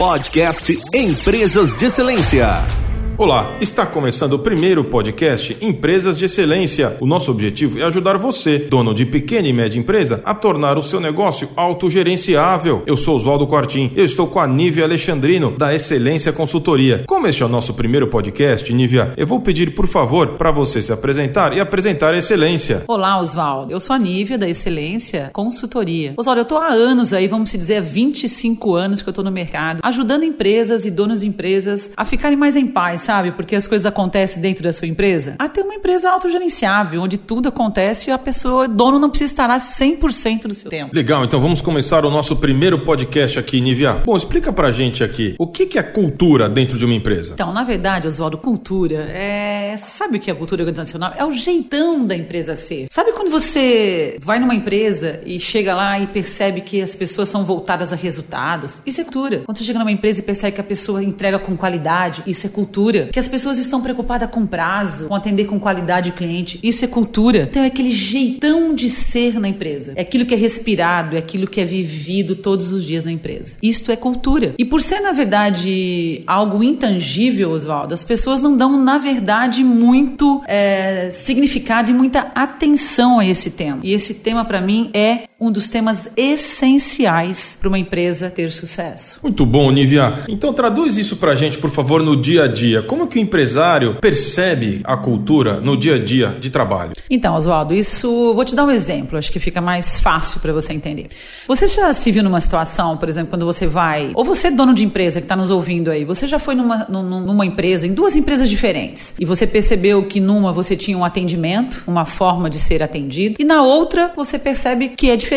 Podcast Empresas de Excelência. Olá, está começando o primeiro podcast Empresas de Excelência. O nosso objetivo é ajudar você, dono de pequena e média empresa, a tornar o seu negócio autogerenciável. Eu sou Oswaldo Quartim, eu estou com a Nívia Alexandrino, da Excelência Consultoria. Como este é o nosso primeiro podcast, Nívia, eu vou pedir, por favor, para você se apresentar e apresentar a Excelência. Olá, Oswaldo. Eu sou a Nívia, da Excelência Consultoria. Oswaldo, eu estou há anos aí, vamos dizer, há 25 anos que eu estou no mercado, ajudando empresas e donos de empresas a ficarem mais em paz, sabe? Porque as coisas acontecem dentro da sua empresa. A ter uma empresa autogerenciável, onde tudo acontece e a pessoa, dono, não precisa estar lá 100% do seu tempo. Legal, então vamos começar o nosso primeiro podcast aqui, Nívia. Bom, explica pra gente aqui, o que é cultura dentro de uma empresa? Então, na verdade, Oswaldo, cultura é. Sabe o que é cultura organizacional? É o jeitão da empresa ser. Sabe quando você vai numa empresa e chega lá e percebe que as pessoas são voltadas a resultados? Isso é cultura. Quando você chega numa empresa e percebe que a pessoa entrega com qualidade, isso é cultura cultura. Que as pessoas estão preocupadas com prazo, com atender com qualidade o cliente. Isso é cultura. Então é aquele jeitão de ser na empresa. É aquilo que é respirado, é aquilo que é vivido todos os dias na empresa. Isto é cultura. E por ser, na verdade, algo intangível, Oswaldo, as pessoas não dão, na verdade, muito é, significado e muita atenção a esse tema. E esse tema, para mim, é um dos temas essenciais para uma empresa ter sucesso. Muito bom, Nívia. Então traduz isso para a gente, por favor, no dia a dia. Como que o empresário percebe a cultura no dia a dia de trabalho? Então, Oswaldo, isso vou te dar um exemplo, acho que fica mais fácil para você entender. Você já se viu numa situação, por exemplo, quando você vai, ou você é dono de empresa que está nos ouvindo aí, você já foi numa, numa empresa, em duas empresas diferentes, e você percebeu que numa você tinha um atendimento, uma forma de ser atendido, e na outra você percebe que é diferente,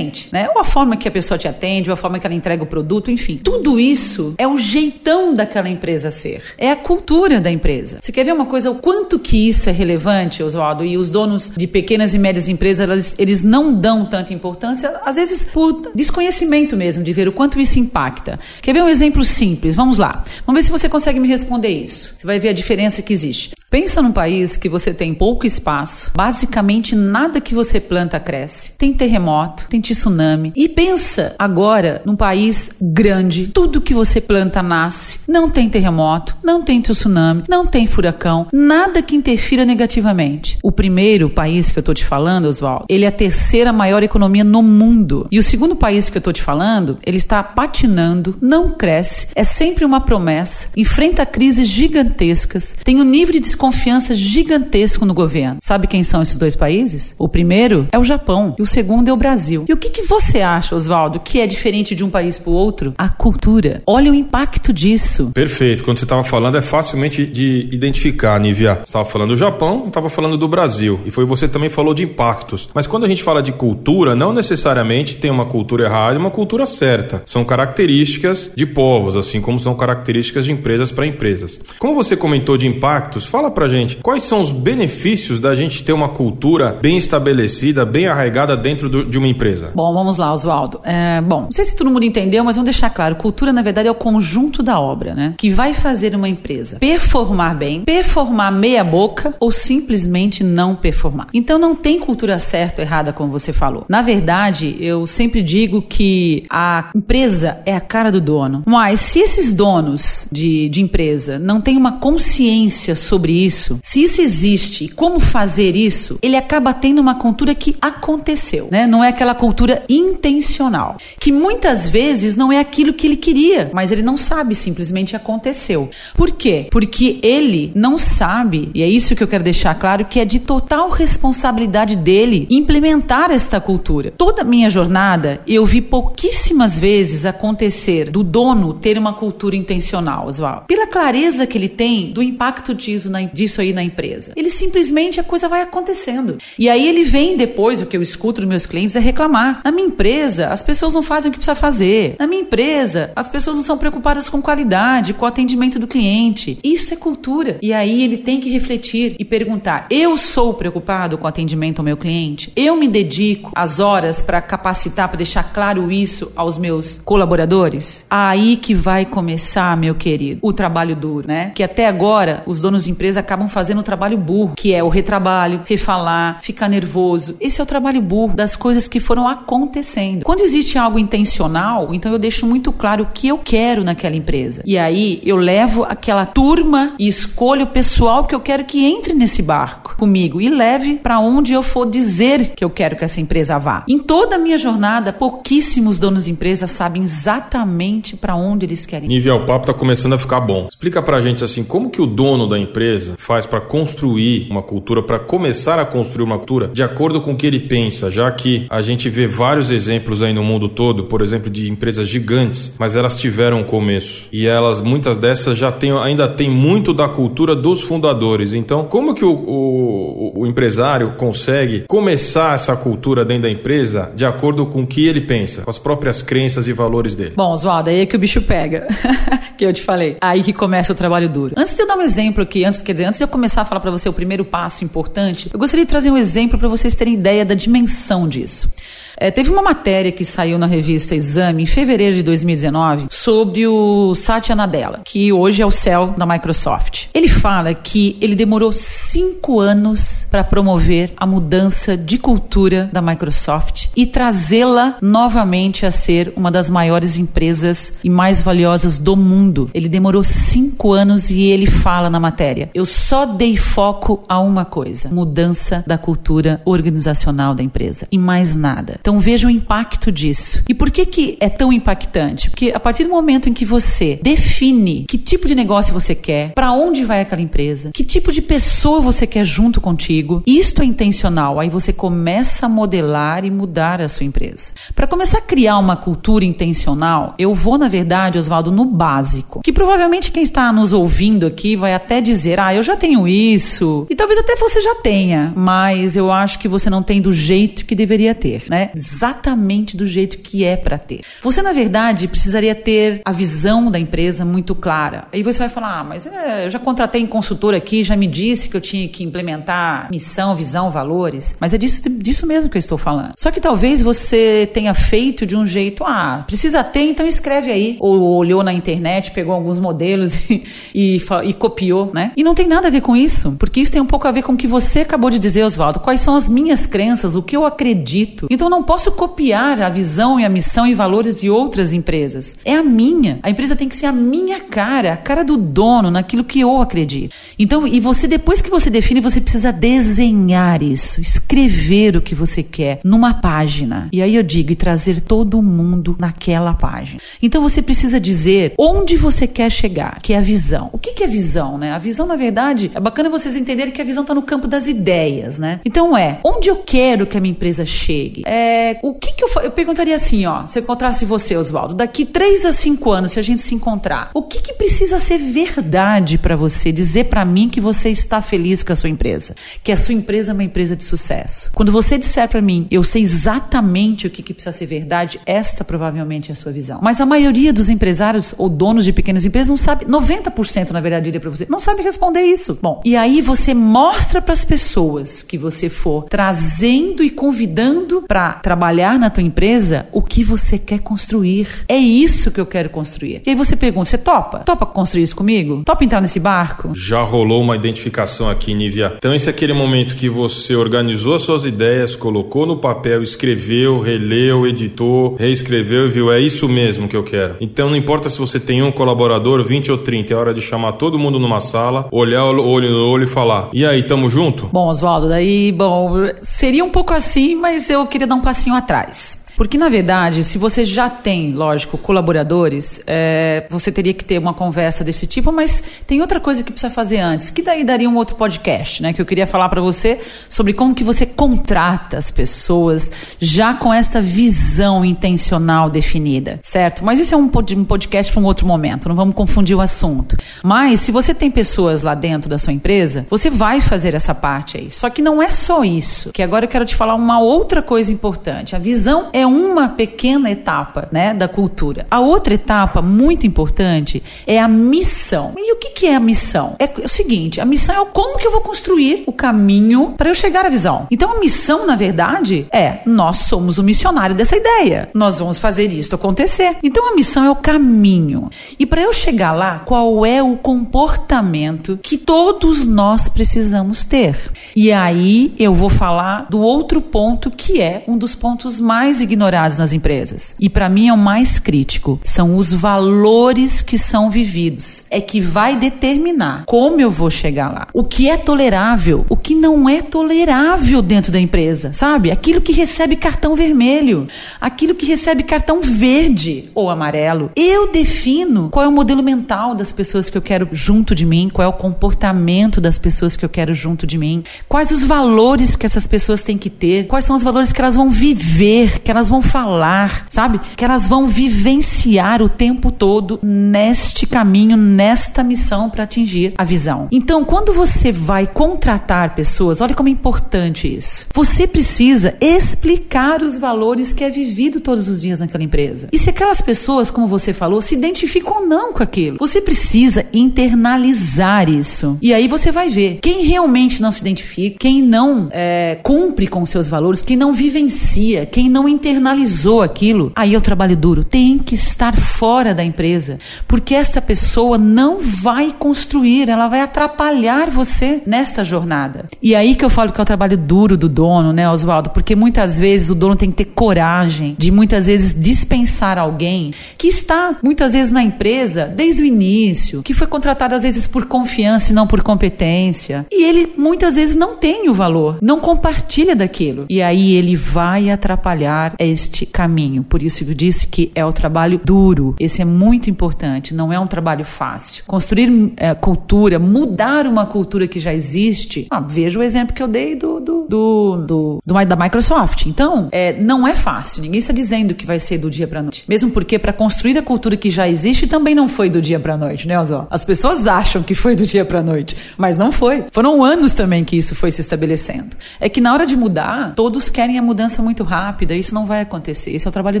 né? Ou a forma que a pessoa te atende, ou a forma que ela entrega o produto, enfim. Tudo isso é o jeitão daquela empresa ser. É a cultura da empresa. Você quer ver uma coisa, o quanto que isso é relevante, Oswaldo? E os donos de pequenas e médias empresas, eles, eles não dão tanta importância, às vezes por desconhecimento mesmo, de ver o quanto isso impacta. Quer ver um exemplo simples? Vamos lá. Vamos ver se você consegue me responder isso. Você vai ver a diferença que existe. Pensa num país que você tem pouco espaço, basicamente nada que você planta cresce. Tem terremoto, tem tsunami. E pensa agora num país grande, tudo que você planta nasce. Não tem terremoto, não tem tsunami, não tem furacão, nada que interfira negativamente. O primeiro país que eu tô te falando, Oswaldo, ele é a terceira maior economia no mundo. E o segundo país que eu tô te falando, ele está patinando, não cresce, é sempre uma promessa, enfrenta crises gigantescas, tem um nível de desconfiança gigantesco no governo. Sabe quem são esses dois países? O primeiro é o Japão e o segundo é o Brasil. E o que, que você acha, Oswaldo, que é diferente de um país para o outro? A cultura. Olha o impacto disso. Perfeito. Quando você estava falando, é facilmente de identificar, Nívia. Você estava falando do Japão, estava falando do Brasil. E foi você também falou de impactos. Mas quando a gente fala de cultura, não necessariamente tem uma cultura errada e uma cultura certa. São características de povos, assim como são características de empresas para empresas. Como você comentou de impactos, fala Fala pra gente, quais são os benefícios da gente ter uma cultura bem estabelecida, bem arraigada dentro do, de uma empresa? Bom, vamos lá, Oswaldo. É, bom, não sei se todo mundo entendeu, mas vamos deixar claro: cultura, na verdade, é o conjunto da obra, né? Que vai fazer uma empresa performar bem, performar meia-boca ou simplesmente não performar. Então não tem cultura certa ou errada, como você falou. Na verdade, eu sempre digo que a empresa é a cara do dono. Mas se esses donos de, de empresa não têm uma consciência sobre isso, se isso existe e como fazer isso, ele acaba tendo uma cultura que aconteceu, né? Não é aquela cultura intencional, que muitas vezes não é aquilo que ele queria, mas ele não sabe, simplesmente aconteceu. Por quê? Porque ele não sabe, e é isso que eu quero deixar claro, que é de total responsabilidade dele implementar esta cultura. Toda minha jornada, eu vi pouquíssimas vezes acontecer do dono ter uma cultura intencional, Oswaldo. Pela clareza que ele tem do impacto disso na, disso aí na empresa. Ele simplesmente a coisa vai acontecendo. E aí ele vem depois, o que eu escuto dos meus clientes é reclamar. Na minha empresa, as pessoas não fazem o que precisa fazer. Na minha empresa, as pessoas não são preocupadas com qualidade, com o atendimento do cliente. Isso é cultura. E aí ele tem que refletir e perguntar: eu sou preocupado com o atendimento ao meu cliente? Eu me dedico as horas para capacitar, para deixar claro isso aos meus colaboradores? Aí que vai começar, meu querido, o trabalho duro, né? Que até agora os donos de empresa acabam fazendo o trabalho burro, que é o retrabalho, refalar, ficar nervoso. Esse é o trabalho burro das coisas que foram acontecendo. Quando existe algo intencional, então eu deixo muito claro o que eu quero naquela empresa. E aí eu levo aquela turma e escolho o pessoal que eu quero que entre nesse barco comigo e leve para onde eu for dizer que eu quero que essa empresa vá. Em toda a minha jornada, pouquíssimos donos de empresa sabem exatamente para onde eles querem. Nível papo tá começando a ficar bom. Explica pra gente assim, como que o dono da empresa faz para construir uma cultura, para começar a construir uma cultura de acordo com o que ele pensa, já que a gente vê vários exemplos aí no mundo todo, por exemplo, de empresas gigantes, mas elas tiveram um começo e elas muitas dessas já têm, ainda tem muito da cultura dos fundadores. Então, como que o, o, o empresário consegue começar essa cultura dentro da empresa de acordo com o que ele pensa, com as próprias crenças e valores dele? Bom, Oswaldo, aí é que o bicho pega. que eu te falei. Aí que começa o trabalho duro. Antes de eu dar um exemplo aqui, antes, quer dizer, antes de eu começar a falar para você o primeiro passo importante, eu gostaria de trazer um exemplo para vocês terem ideia da dimensão disso. É, teve uma matéria que saiu na revista Exame em fevereiro de 2019 sobre o Satya Nadella, que hoje é o CEO da Microsoft. Ele fala que ele demorou cinco anos para promover a mudança de cultura da Microsoft e trazê-la novamente a ser uma das maiores empresas e mais valiosas do mundo. Ele demorou cinco anos e ele fala na matéria: eu só dei foco a uma coisa: mudança da cultura organizacional da empresa e mais nada. Então, então veja o impacto disso. E por que, que é tão impactante? Porque a partir do momento em que você define que tipo de negócio você quer, para onde vai aquela empresa, que tipo de pessoa você quer junto contigo, isto é intencional. Aí você começa a modelar e mudar a sua empresa. Para começar a criar uma cultura intencional, eu vou, na verdade, Oswaldo, no básico. Que provavelmente quem está nos ouvindo aqui vai até dizer: ah, eu já tenho isso. E talvez até você já tenha, mas eu acho que você não tem do jeito que deveria ter, né? Exatamente do jeito que é para ter. Você, na verdade, precisaria ter a visão da empresa muito clara. Aí você vai falar: ah, mas é, eu já contratei um consultor aqui, já me disse que eu tinha que implementar missão, visão, valores. Mas é disso, disso mesmo que eu estou falando. Só que talvez você tenha feito de um jeito: ah, precisa ter, então escreve aí. Ou olhou na internet, pegou alguns modelos e, e, e copiou, né? E não tem nada a ver com isso, porque isso tem um pouco a ver com o que você acabou de dizer, Oswaldo. Quais são as minhas crenças, o que eu acredito. Então não posso copiar a visão e a missão e valores de outras empresas. É a minha. A empresa tem que ser a minha cara, a cara do dono, naquilo que eu acredito. Então, e você, depois que você define, você precisa desenhar isso, escrever o que você quer numa página. E aí eu digo, e trazer todo mundo naquela página. Então você precisa dizer onde você quer chegar, que é a visão. O que, é visão, né? A visão, na verdade, é bacana vocês entenderem que a visão está no campo das ideias, né? Então é, onde eu quero que a minha empresa chegue? É é, o que, que eu, eu perguntaria assim, ó, se eu encontrasse você, Oswaldo, daqui três a cinco anos, se a gente se encontrar, o que, que precisa ser verdade para você dizer para mim que você está feliz com a sua empresa, que a sua empresa é uma empresa de sucesso? Quando você disser para mim, eu sei exatamente o que, que precisa ser verdade, esta provavelmente é a sua visão. Mas a maioria dos empresários ou donos de pequenas empresas não sabe, 90% na verdade, diria para você, não sabe responder isso. Bom, e aí você mostra para as pessoas que você for trazendo e convidando para trabalhar na tua empresa o que você quer construir. É isso que eu quero construir. E aí você pergunta: você topa? Topa construir isso comigo? Topa entrar nesse barco? Já rolou uma identificação aqui, Nívia. Então, esse é aquele momento que você organizou suas ideias, colocou no papel, escreveu, releu, editou, reescreveu e viu: é isso mesmo que eu quero. Então, não importa se você tem um colaborador, 20 ou 30, é hora de chamar todo mundo numa sala, olhar olho no olho e falar: e aí, tamo junto? Bom, Oswaldo, daí, bom, seria um pouco assim, mas eu queria dar um passinho atrás. Porque, na verdade, se você já tem, lógico, colaboradores, é, você teria que ter uma conversa desse tipo, mas tem outra coisa que precisa fazer antes, que daí daria um outro podcast, né? Que eu queria falar para você sobre como que você contrata as pessoas já com esta visão intencional definida, certo? Mas isso é um, podcast para um outro momento, não vamos confundir o assunto. Mas, se você tem pessoas lá dentro da sua empresa, você vai fazer essa parte aí. Só que não é só isso, que agora eu quero te falar uma outra coisa importante. A visão é uma pequena etapa, né, da cultura. A outra etapa muito importante é a missão. E o que, que é a missão? É o seguinte, a missão é como que eu vou construir o caminho para eu chegar à visão. Então a missão, na verdade, é nós somos o missionário dessa ideia. Nós vamos fazer isso acontecer. Então a missão é o caminho. E para eu chegar lá, qual é o comportamento que todos nós precisamos ter? E aí eu vou falar do outro ponto que é um dos pontos mais ignorados nas empresas. E para mim é o mais crítico, são os valores que são vividos. É que vai determinar como eu vou chegar lá. O que é tolerável, o que não é tolerável dentro da empresa, sabe? Aquilo que recebe cartão vermelho, aquilo que recebe cartão verde ou amarelo. Eu defino qual é o modelo mental das pessoas que eu quero junto de mim, qual é o comportamento das pessoas que eu quero junto de mim, quais os valores que essas pessoas têm que ter, quais são os valores que elas vão viver, que elas vão falar, sabe? Que elas vão vivenciar o tempo todo neste caminho, nesta missão para atingir a visão. Então, quando você vai contratar pessoas, olha como é importante isso. Você precisa explicar os valores que é vivido todos os dias naquela empresa. E se aquelas pessoas, como você falou, se identificam ou não com aquilo, você precisa internalizar isso. E aí você vai ver quem realmente não se identifica, quem não é, cumpre com seus valores, quem não vivencia, quem não internalizou aquilo. Aí é o trabalho duro. Tem que estar fora da empresa, porque essa pessoa não vai construir, ela vai atrapalhar você nesta jornada. E aí que eu falo que é o trabalho duro do dono, né, Oswaldo? Porque muitas vezes o dono tem que ter coragem de muitas vezes dispensar alguém que está muitas vezes na empresa desde o início, que foi contratado às vezes por confiança e não por competência. E ele muitas vezes não tem o valor, não compartilha daquilo. E aí ele vai atrapalhar este caminho. Por isso eu disse que é o trabalho duro. Esse é muito importante, não é um trabalho fácil. Construir é, cultura, mudar uma cultura que já existe. Ah, veja o exemplo que eu dei do, do, do, do, do da Microsoft. Então, é, não é fácil. Ninguém está dizendo que vai ser do dia para noite. Mesmo porque para construir a cultura que já existe também não foi do dia para noite, né, Osó? As pessoas acham que foi do dia para noite, mas não foi. Foram anos também que isso foi se estabelecendo. É que na hora de mudar, todos querem a mudança muito rápida. Isso não vai acontecer. Esse é o trabalho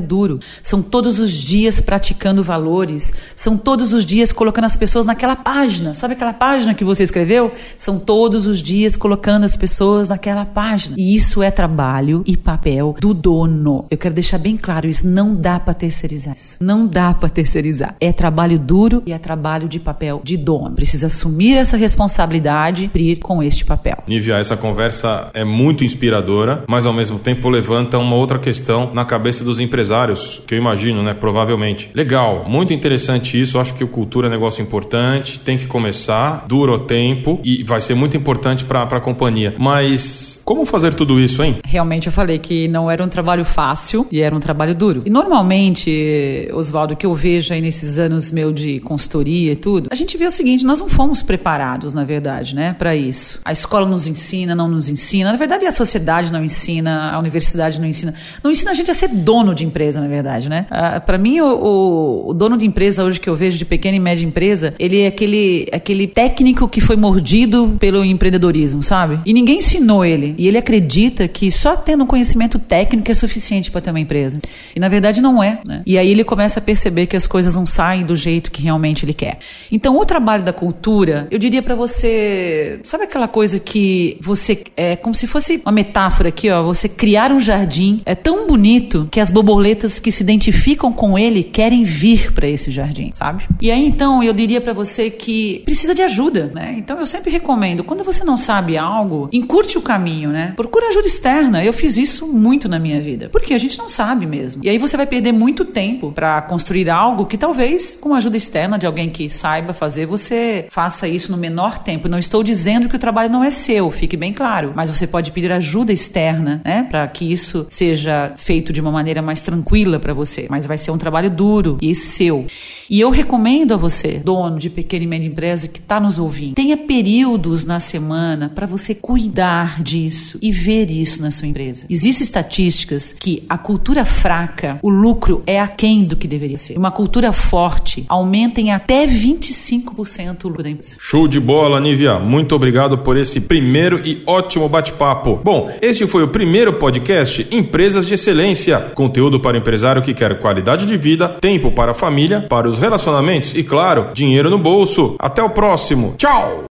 duro. São todos os dias praticando valores. São todos os dias colocando as pessoas naquela página. Sabe aquela página que você escreveu? São todos os dias colocando as pessoas naquela página. E isso é trabalho e papel do dono. Eu quero deixar bem claro isso. Não dá para terceirizar isso. Não dá para terceirizar. É trabalho duro e é trabalho de papel de dono. Precisa assumir essa responsabilidade e ir com este papel. Nívia, essa conversa é muito inspiradora, mas ao mesmo tempo levanta uma outra questão na cabeça dos empresários, que eu imagino, né? Provavelmente. Legal, muito interessante isso. Acho que o cultura é um negócio importante, tem que começar, dura o tempo e vai ser muito importante para a companhia. Mas como fazer tudo isso, hein? Realmente eu falei que não era um trabalho fácil e era um trabalho duro. E normalmente, Oswaldo, o que eu vejo aí nesses anos meu de consultoria e tudo, a gente vê o seguinte: nós não fomos preparados, na verdade, né, para isso. A escola nos ensina, não nos ensina. Na verdade, a sociedade não ensina, a universidade não ensina. Não ensina a gente a ser dono de empresa, na verdade, né? Ah, para mim, o, o, dono de empresa hoje que eu vejo de pequena e média empresa, ele é aquele, aquele técnico que foi mordido pelo empreendedorismo, sabe? E ninguém ensinou ele. E ele acredita que só tendo conhecimento técnico é suficiente para ter uma empresa. E na verdade não é. Né? E aí ele começa a perceber que as coisas não saem do jeito que realmente ele quer. Então, o trabalho da cultura, eu diria para você, sabe aquela coisa que você é como se fosse uma metáfora aqui, ó, você criar um jardim é tão bonito que as borboletas que se identificam com ele querem vir para esse jardim, sabe? E aí então eu diria para você que precisa de ajuda, né? Então eu sempre recomendo, quando você não sabe algo, encurte o caminho, né? Procura ajuda externa. Eu fiz isso muito na minha vida, porque a gente não sabe mesmo. E aí você vai perder muito tempo para construir algo que talvez com ajuda externa de alguém que saiba fazer, você faça isso no menor tempo. Não estou dizendo que o trabalho não é seu, fique bem claro, mas você pode pedir ajuda externa, né, para que isso seja feito de uma maneira mais tranquila para você. Mas vai ser um trabalho duro e seu. E eu recomendo a você, dono de pequena e média empresa que está nos ouvindo, tenha períodos na semana para você cuidar disso e ver isso na sua empresa. Existem estatísticas que a cultura fraca, o lucro é aquém do que deveria ser. Uma cultura forte aumenta em até 25% o lucro da empresa. Show de bola, Nívia. Muito obrigado por esse primeiro e ótimo bate-papo. Bom, este foi o primeiro podcast Empresas de Excelência excelência. Conteúdo para empresário que quer qualidade de vida, tempo para a família, para os relacionamentos e, claro, dinheiro no bolso. Até o próximo. Tchau!